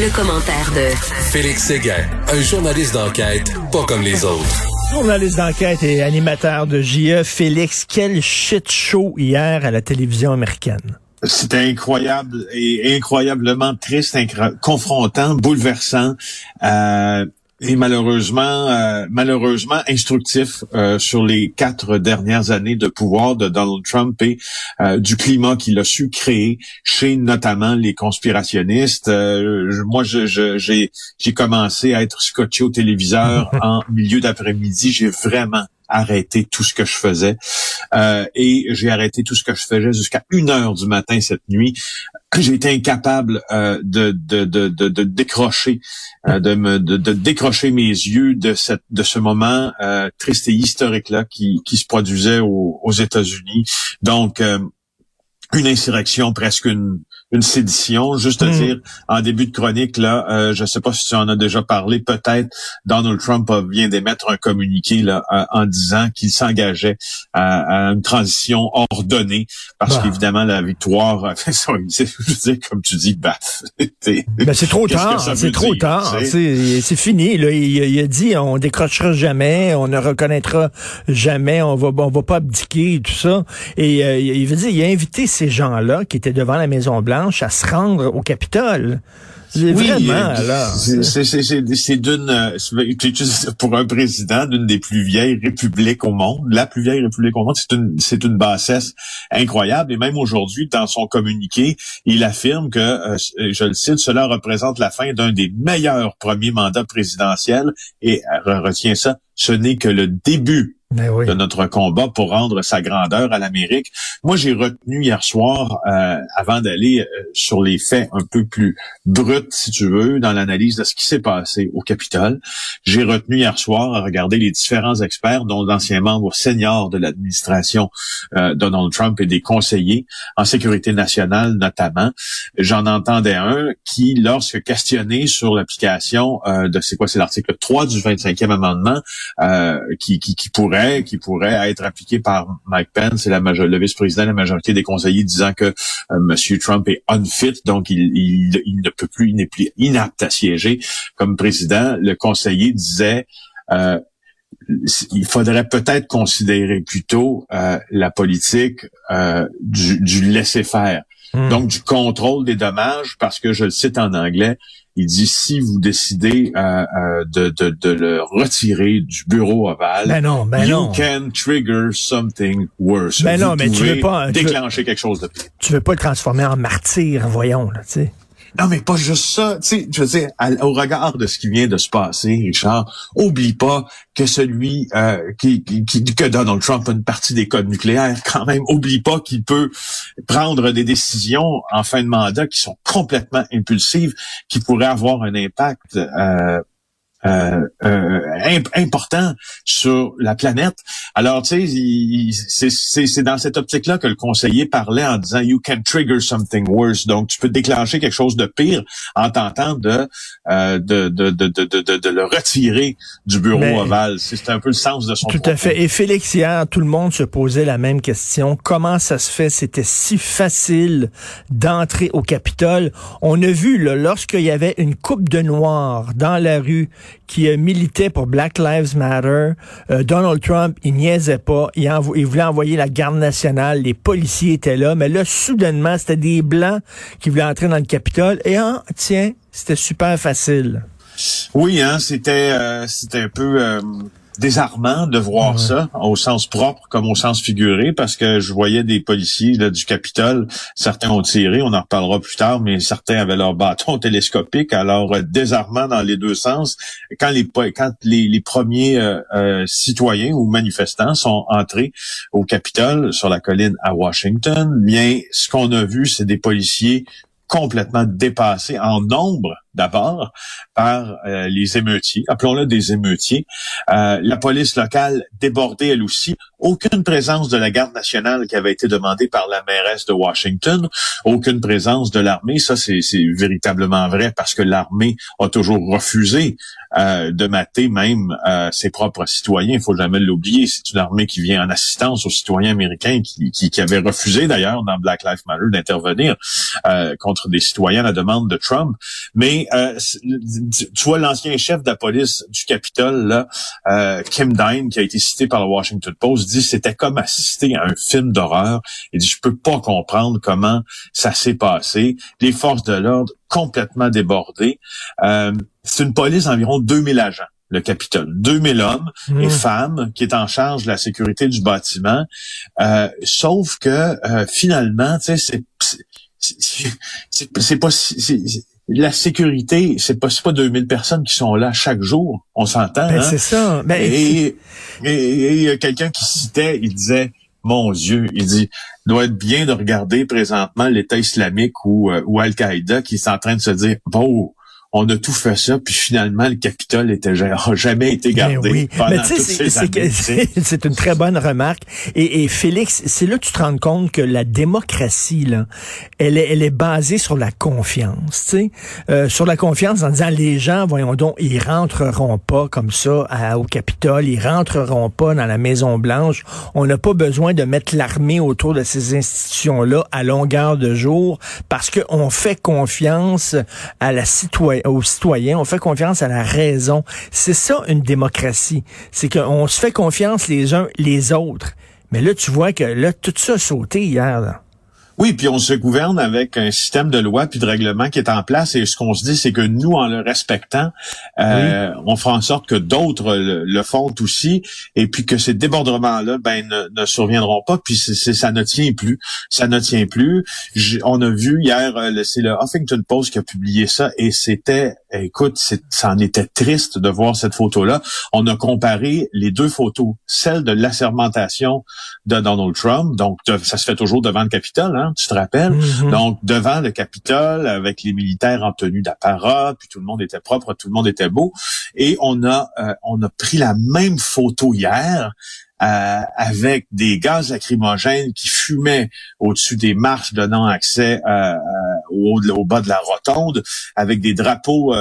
Le, commentaire de Félix Séguin, un journaliste d'enquête pas comme les autres. Journaliste d'enquête et animateur de JE, Félix, quel shit show hier à la télévision américaine? C'était incroyable et incroyablement triste, confrontant, bouleversant. Euh, et malheureusement, euh, malheureusement instructif euh, sur les quatre dernières années de pouvoir de Donald Trump et euh, du climat qu'il a su créer chez notamment les conspirationnistes. moi, j'ai j'ai commencé à être scotché au téléviseur en milieu d'après-midi. J'ai vraiment arrêté tout ce que je faisais. Euh, et j'ai arrêté tout ce que je faisais jusqu'à une heure du matin cette nuit. J'ai été incapable euh, de, de, de, de, décrocher, euh, de me de, décrocher mes yeux de cette de ce moment triste et historique là qui, qui se produisait aux États-Unis. Donc une insurrection, presque une, une sédition. Juste à hmm. dire, en début de chronique, là, euh, je ne sais pas si tu en as déjà parlé, peut-être Donald Trump vient d'émettre un communiqué là, euh, en disant qu'il s'engageait à, une transition ordonnée, parce bah. qu'évidemment, la victoire, je veux dire, comme tu dis, bah, ben, c'est trop tard, c'est trop tard, c'est fini. Là. Il, a dit, on décrochera jamais, on ne reconnaîtra jamais, on va, on va pas abdiquer tout ça. Et euh, il veut dire, il a invité ces gens-là qui étaient devant la Maison Blanche à se rendre au Capitole. Oui, vraiment, C'est d'une, euh, pour un président d'une des plus vieilles républiques au monde, la plus vieille république au monde, c'est une, c'est une bassesse incroyable. Et même aujourd'hui, dans son communiqué, il affirme que, euh, je le cite, cela représente la fin d'un des meilleurs premiers mandats présidentiels. Et euh, retient ça, ce n'est que le début ben de notre combat pour rendre sa grandeur à l'Amérique. Moi, j'ai retenu hier soir, euh, avant d'aller euh, sur les faits un peu plus bruts, si tu veux, dans l'analyse de ce qui s'est passé au Capitole, j'ai retenu hier soir à regarder les différents experts, dont d'anciens membres seniors de l'administration euh, Donald Trump et des conseillers en sécurité nationale notamment. J'en entendais un qui, lorsque questionné sur l'application de, c'est quoi, c'est l'article 3 du 25e amendement, qui, qui, qui pourrait qui pourrait être appliqué par Mike Pence et la le vice-président la majorité des conseillers disant que euh, M. Trump est unfit, donc il, ne peut plus, il n'est plus inapte à siéger comme président. Le conseiller disait euh, il faudrait peut-être considérer plutôt euh, la politique du, du laisser-faire. Hmm. Donc, du contrôle des dommages, parce que je le cite en anglais, il dit si vous décidez euh, euh, de, de, de, le retirer du bureau ovale, ben non, ben you can trigger something worse. Ben non, mais tu veux pas déclencher quelque chose de pire. Tu veux pas le transformer en martyr, voyons là, tu sais. Non, mais pas juste ça. Tu sais, je veux dire, au regard de ce qui vient de se passer, Richard, oublie pas que celui euh, qui, qui, que Donald Trump a une partie des codes nucléaires, quand même, oublie pas qu'il peut prendre des décisions en fin de mandat qui sont complètement impulsives, qui pourraient avoir un impact euh, euh, euh important sur la planète. Alors, tu sais, c'est dans cette optique-là que le conseiller parlait en disant You can trigger something worse. Donc, tu peux déclencher quelque chose de pire en tentant de, euh, de, de, de, de, de, le retirer du bureau ovale. C'est un peu le sens de son Tout à fait. Et Félix, hier, tout le monde se posait la même question. Comment ça se fait? C'était si facile d'entrer au Capitole. On a vu, lorsqu'il y avait une coupe de noirs dans la rue qui euh, militait pour Black Lives Matter. Euh, Donald Trump, il niaisait pas. Il, voulait envoyer la garde nationale. Les policiers étaient là. Mais là, soudainement, c'était des Blancs qui voulaient entrer dans le Capitole. Et ah, tiens, c'était super facile. Oui, hein, c'était euh, c'était un peu désarmant de voir ça au sens propre comme au sens figuré parce que je voyais des policiers là, du Capitole, certains ont tiré, on en reparlera plus tard, mais certains avaient leur bâton télescopique, alors euh, désarmant dans les deux sens. Quand les quand les, les premiers euh, euh, citoyens ou manifestants sont entrés au Capitole sur la colline à Washington, bien ce qu'on a vu, c'est des policiers complètement dépassés en nombre d'abord par euh, les émeutiers, appelons-le des émeutiers. Euh, la police locale débordée elle aussi. Aucune présence de la garde nationale qui avait été demandée par la mairesse de Washington. Aucune présence de l'armée. Ça, c'est véritablement vrai parce que l'armée a toujours refusé euh, de mater même ses propres citoyens. Il faut jamais l'oublier. C'est une armée qui vient en assistance aux citoyens américains qui, qui, qui avaient refusé d'ailleurs dans Black Lives Matter d'intervenir contre des citoyens à la demande de Trump. Mais euh, tu vois l'ancien chef de la police du Capitole, là, euh, Kim Dine, qui a été cité par le Washington Post, dit c'était comme assister à un film d'horreur. Il dit je peux pas comprendre comment ça s'est passé. Les forces de l'ordre complètement débordées. Euh, c'est une police d'environ 2000 agents le Capitole. 2000 hommes et mmh. femmes qui est en charge de la sécurité du bâtiment. Euh, sauf que finalement, tu sais, c'est c'est pas la sécurité, c'est pas pas 2000 personnes qui sont là chaque jour, on s'entend. Ben, hein? C'est ça. Ben, et il y a quelqu'un qui citait, il disait, mon Dieu, il dit, doit être bien de regarder présentement l'État islamique ou, euh, ou Al-Qaïda qui est en train de se dire, bon, on a tout fait ça, puis finalement, le Capitole était, jamais été ben gardé oui. pendant C'est une très bonne remarque. Et, et Félix, c'est là que tu te rends compte que la démocratie, là, elle est, elle est basée sur la confiance, tu sais, euh, sur la confiance en disant les gens, voyons donc, ils rentreront pas comme ça à, au Capitole, ils rentreront pas dans la Maison Blanche. On n'a pas besoin de mettre l'armée autour de ces institutions-là à longueur de jour parce qu'on fait confiance à la citoyenneté aux citoyens, on fait confiance à la raison. C'est ça une démocratie. C'est qu'on se fait confiance les uns les autres. Mais là, tu vois que là, tout ça a sauté hier. Là. Oui, puis on se gouverne avec un système de loi puis de règlement qui est en place et ce qu'on se dit, c'est que nous, en le respectant, euh, on fera en sorte que d'autres le, font aussi et puis que ces débordements-là, ben, ne, surviendront pas. Puis c'est, ça ne tient plus, ça ne tient plus. on a vu hier, euh, c'est le Huffington Post qui a publié ça et c'était, écoute, ça en était triste de voir cette photo-là. On a comparé les deux photos, celle de l'assermentation de Donald Trump, donc ça se fait toujours devant le Capitole, hein, tu te rappelles? Mm-hmm. Donc, devant le Capitole, avec les militaires en tenue d'apparat, puis tout le monde était propre, tout le monde était beau. Et on a, euh, on a pris la même photo hier euh, avec des gaz lacrymogènes qui fumaient au-dessus des marches donnant accès euh, au, au, bas de la rotonde, avec des drapeaux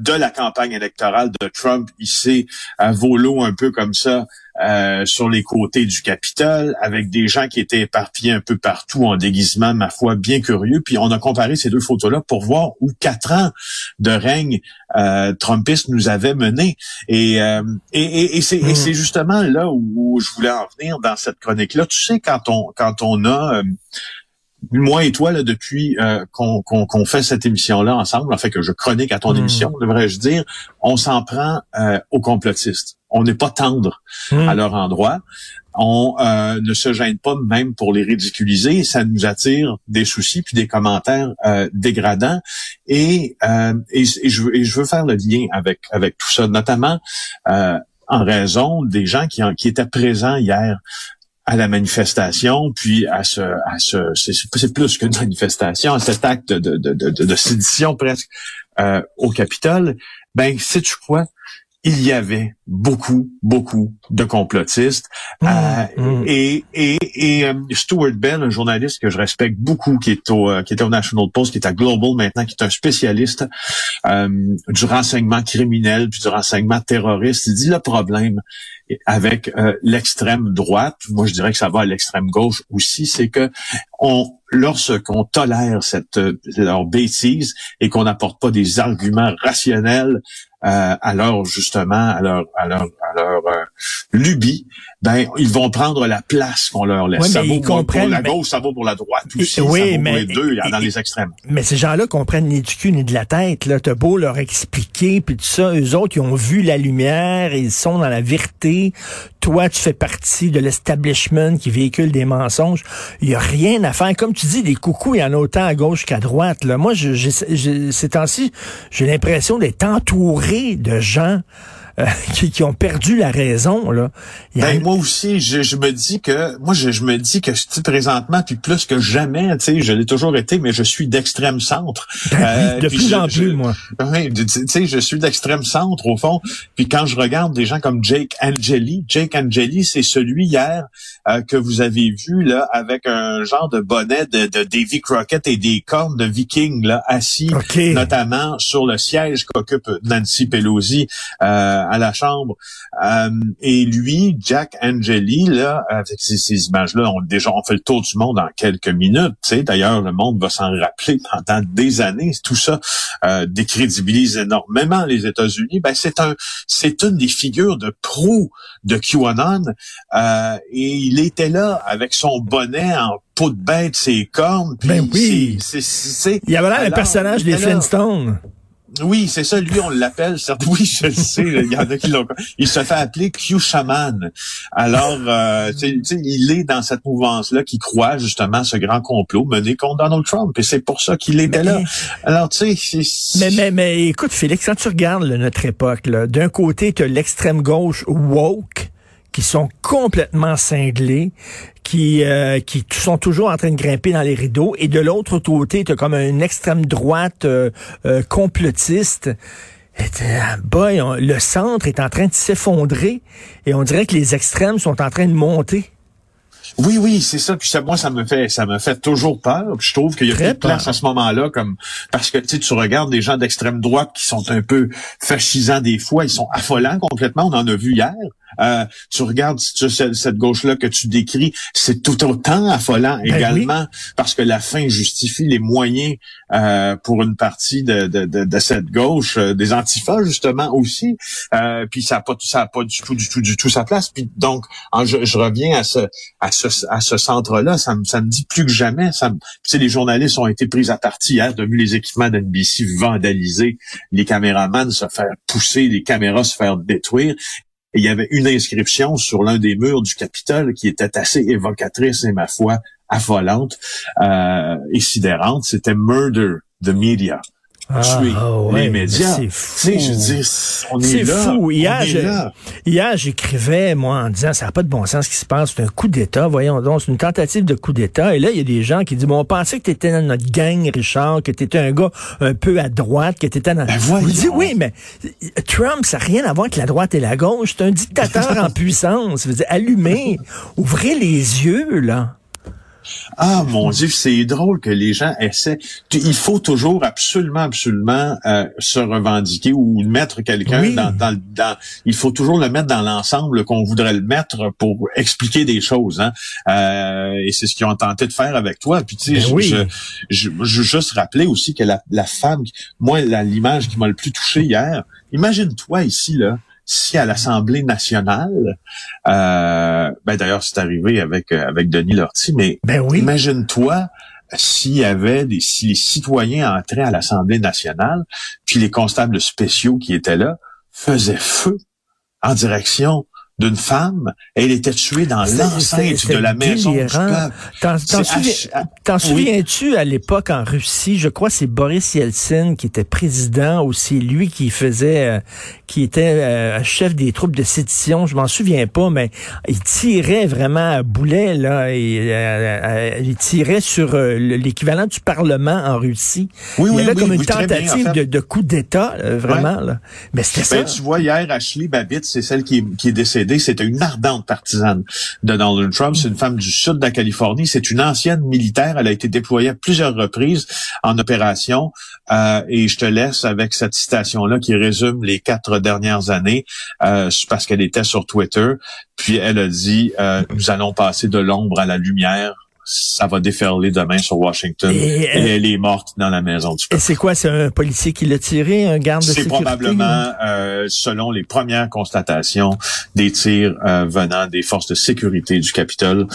de la campagne électorale de Trump ici à volo un peu comme ça euh, sur les côtés du Capitole, avec des gens qui étaient éparpillés un peu partout en déguisement, ma foi, bien curieux. Puis on a comparé ces deux photos-là pour voir où quatre ans de règne euh, trumpiste nous avaient menés. Et, euh, et, et, c'est, justement là où, je voulais en venir dans cette chronique-là. Tu sais, quand on quand on a euh, moi et toi, là, depuis euh, qu'on fait cette émission-là ensemble, en fait que je chronique à ton hmm. émission, devrais-je dire, on s'en prend euh, aux complotistes. On n'est pas tendre hmm. à leur endroit. On euh, ne se gêne pas même pour les ridiculiser. Ça nous attire des soucis puis des commentaires dégradants. Et, et, je veux, et je veux faire le lien avec, avec tout ça, notamment en raison des gens qui, qui étaient présents hier à la manifestation, puis à ce, à ce, c'est plus qu'une manifestation, à cet acte de, de, de, de sédition presque euh, au Capitole, ben, sais-tu quoi? il y avait beaucoup, beaucoup de complotistes. Mmh, euh, mmh. Et, et, et euh, Stuart Bell, un journaliste que je respecte beaucoup, qui est au euh, qui était au National Post, qui est à Global maintenant, qui est un spécialiste du renseignement criminel puis du renseignement terroriste, il dit le problème avec l'extrême droite, moi je dirais que ça va à l'extrême gauche aussi, c'est que on lorsqu'on tolère cette leur bêtise et qu'on n'apporte pas des arguments rationnels euh, à leur justement à leur à leur leur euh, lubie, ben ils vont prendre la place qu'on leur laisse. ça vaut pour la gauche, ça vaut pour la droite aussi. Oui, mais pour les deux dans les extrêmes. Mais ces gens-là comprennent ni du cul ni de la tête. Là, t'as beau leur expliquer puis tout ça, eux autres ils ont vu la lumière, ils sont dans la vérité. Toi, tu fais partie de l'establishment qui véhicule des mensonges. Il y a rien à faire. Comme tu dis, des coucous, il y en a autant à gauche qu'à droite. Là. Moi, je, je, ces temps-ci, j'ai l'impression d'être entouré de gens euh, qui, ont perdu la raison. Là. Ben, moi aussi, je, me dis que moi je, me dis que présentement, puis plus que jamais, tu sais, je l'ai toujours été, mais je suis d'extrême centre. Ben euh, de plus en plus, moi. Oui, tu sais, je suis d'extrême centre au fond. Puis quand je regarde des gens comme Jake Angeli, Jake Angeli, c'est celui hier euh, que vous avez vu là avec un genre de bonnet de, de Davy Crockett et des cornes de Viking là assis, notamment sur le siège qu'occupe Nancy Pelosi. Euh, à la Chambre. Euh, et lui, Jack Angeli, là, avec ces, images-là, on déjà on fait le tour du monde en quelques minutes. Tu sais, d'ailleurs, le monde va s'en rappeler pendant des années. Tout ça euh, décrédibilise énormément les États-Unis. Ben, c'est un, c'est une des figures de proue de QAnon. Euh, et il était là avec son bonnet en peau de bête, ses cornes. ben oui. C'est, il y avait là le personnage des Flintstones. Oui, c'est ça. Lui, on l'appelle. Oui, je le sais. Il y en a qui l'ont. Il se fait appeler Q Shaman. Alors, euh, il est dans cette mouvance-là qui croit justement ce grand complot mené contre Donald Trump. Et c'est pour ça qu'il était là. Alors, tu sais, mais, mais, mais écoute, Félix, quand tu regardes notre époque, d'un côté, tu as l'extrême gauche woke qui sont complètement cinglés, qui, euh, qui sont toujours en train de grimper dans les rideaux. Et de l'autre côté, tu as comme une extrême droite euh, euh, complotiste. boy, le centre est en train de s'effondrer et on dirait que les extrêmes sont en train de monter. Oui, oui, c'est ça. Puis ça, moi, ça me fait, ça me fait toujours peur. je trouve qu'il y a plus de place à ce moment-là, comme parce que tu tu regardes des gens d'extrême droite qui sont un peu fascisants des fois, ils sont affolants complètement. On en a vu hier. Euh, tu regardes cette, gauche-là que tu décris, c'est tout autant affolant ben également parce que la fin justifie les moyens euh, pour une partie de, de, de, cette gauche, euh, des antifas justement aussi. puis ça n'a pas, ça a pas du tout, du tout, du tout sa place. Puis donc, je, je, reviens à ce, à ce, à ce centre-là, ça me, ça me dit plus que jamais. Ça me, les journalistes ont été pris à partie hier, de vu les équipements d'NBC vandalisés, les caméramans se faire pousser, les caméras se faire détruire. Il y avait une inscription sur l'un des murs du Capitole qui était assez évocatrice et ma foi affolante euh, et sidérante. C'était Murder the Media tuer ah, les médias. C'est fou. Je dis, on est, là. fou. Hier, j'écrivais, moi, en disant, ça n'a pas de bon sens ce qui se passe. C'est un coup d'État, voyons donc. C'est une tentative de coup d'État. Et là, il y a des gens qui disent, bon, on pensait que tu étais dans notre gang, Richard, que tu étais un gars un peu à droite, que tu étais dans... Ben, Vous dites, oui, mais Trump, ça n'a rien à voir avec la droite et la gauche. C'est un dictateur en puissance. Vous dire, allumez, ouvrez les yeux, là. Ah mon Dieu, c'est drôle que les gens essaient. Il faut toujours absolument, absolument euh, se revendiquer ou mettre quelqu'un dans, dans, dans, Il faut toujours le mettre dans l'ensemble qu'on voudrait le mettre pour expliquer des choses. Hein? Euh, et c'est ce qu'ils ont tenté de faire avec toi. Puis tu sais, ben je, je, je, juste rappeler aussi que la, la femme, moi, l'image qui m'a le plus touché hier. Imagine-toi ici là si à l'Assemblée nationale, euh, ben d'ailleurs c'est arrivé avec euh, avec Denis Lortie, mais ben oui. imagine-toi s'il y avait des si les citoyens entraient à l'Assemblée nationale, puis les constables spéciaux qui étaient là faisaient feu en direction d'une femme. Elle était tuée dans l'enceinte de la maison du T'en souviens-tu à l'époque en Russie, je crois c'est Boris Yeltsin qui était président aussi, lui qui faisait, euh, qui était euh, chef des troupes de sédition, je m'en souviens pas, mais il tirait vraiment à boulet, là, et, euh, il tirait sur l'équivalent du Parlement en Russie. Oui, il y avait comme une tentative de, coup d'État, vraiment. Là. Mais c'était ben, ça. Tu vois, hier, Ashley Babbitt, c'est celle qui qui est décédée c'était une ardente partisane de Donald Trump. C'est une femme du sud de la Californie. C'est une ancienne militaire. Elle a été déployée à plusieurs reprises en opération. Euh, et je te laisse avec cette citation-là qui résume les quatre dernières années euh, parce qu'elle était sur Twitter. Puis elle a dit, euh, nous allons passer de l'ombre à la lumière ça va déferler demain sur Washington. Et, elle est morte dans la maison du peuple. Et c'est quoi? C'est un policier qui l'a tiré, un garde de sécurité? C'est probablement, euh, selon les premières constatations, des tirs euh, venant des forces de sécurité du Capitole.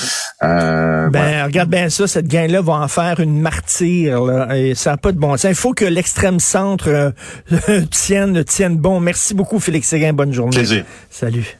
Euh, ben, regarde bien ça, cette gang-là va en faire une martyre. Là, et ça n'a pas de bon sens. Il faut que l'extrême centre tienne, tienne bon. Merci beaucoup, Félix Séguin. Bonne journée. Plaisir. Salut.